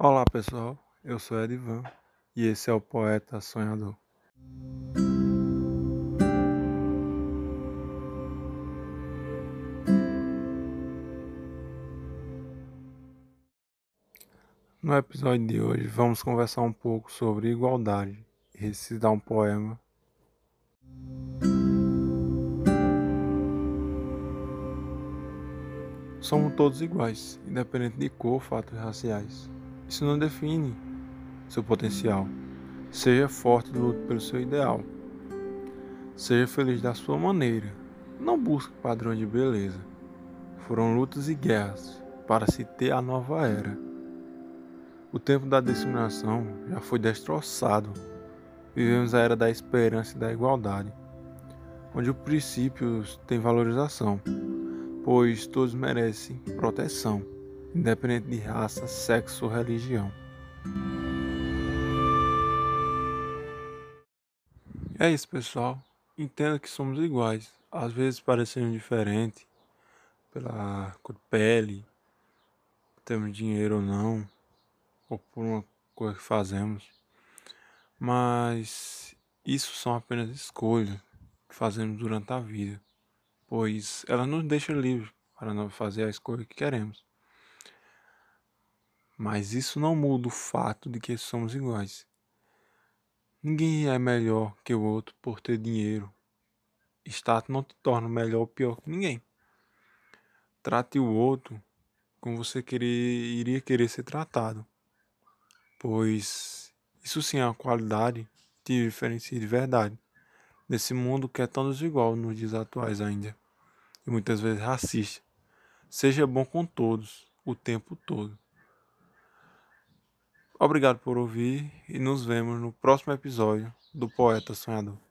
Olá pessoal, eu sou Edivan e esse é o Poeta Sonhador. No episódio de hoje vamos conversar um pouco sobre igualdade e recitar um poema. Somos todos iguais, independente de cor, fatos raciais. Isso não define seu potencial. Seja forte e lute pelo seu ideal. Seja feliz da sua maneira. Não busque padrões de beleza. Foram lutas e guerras para se ter a nova era. O tempo da discriminação já foi destroçado. Vivemos a era da esperança e da igualdade, onde os princípios têm valorização, pois todos merecem proteção independente de raça, sexo ou religião. É isso, pessoal. Entenda que somos iguais. Às vezes parecemos diferentes pela cor de pele, temos dinheiro ou não, ou por uma coisa que fazemos. Mas isso são apenas escolhas que fazemos durante a vida, pois ela nos deixa livres para fazer a escolha que queremos. Mas isso não muda o fato de que somos iguais. Ninguém é melhor que o outro por ter dinheiro. Status não te torna melhor ou pior que ninguém. Trate o outro como você querer, iria querer ser tratado. Pois isso sim é uma qualidade que diferencia de verdade. Nesse mundo que é tão desigual nos dias atuais ainda. E muitas vezes racista. Seja bom com todos, o tempo todo. Obrigado por ouvir e nos vemos no próximo episódio do Poeta Sonhador.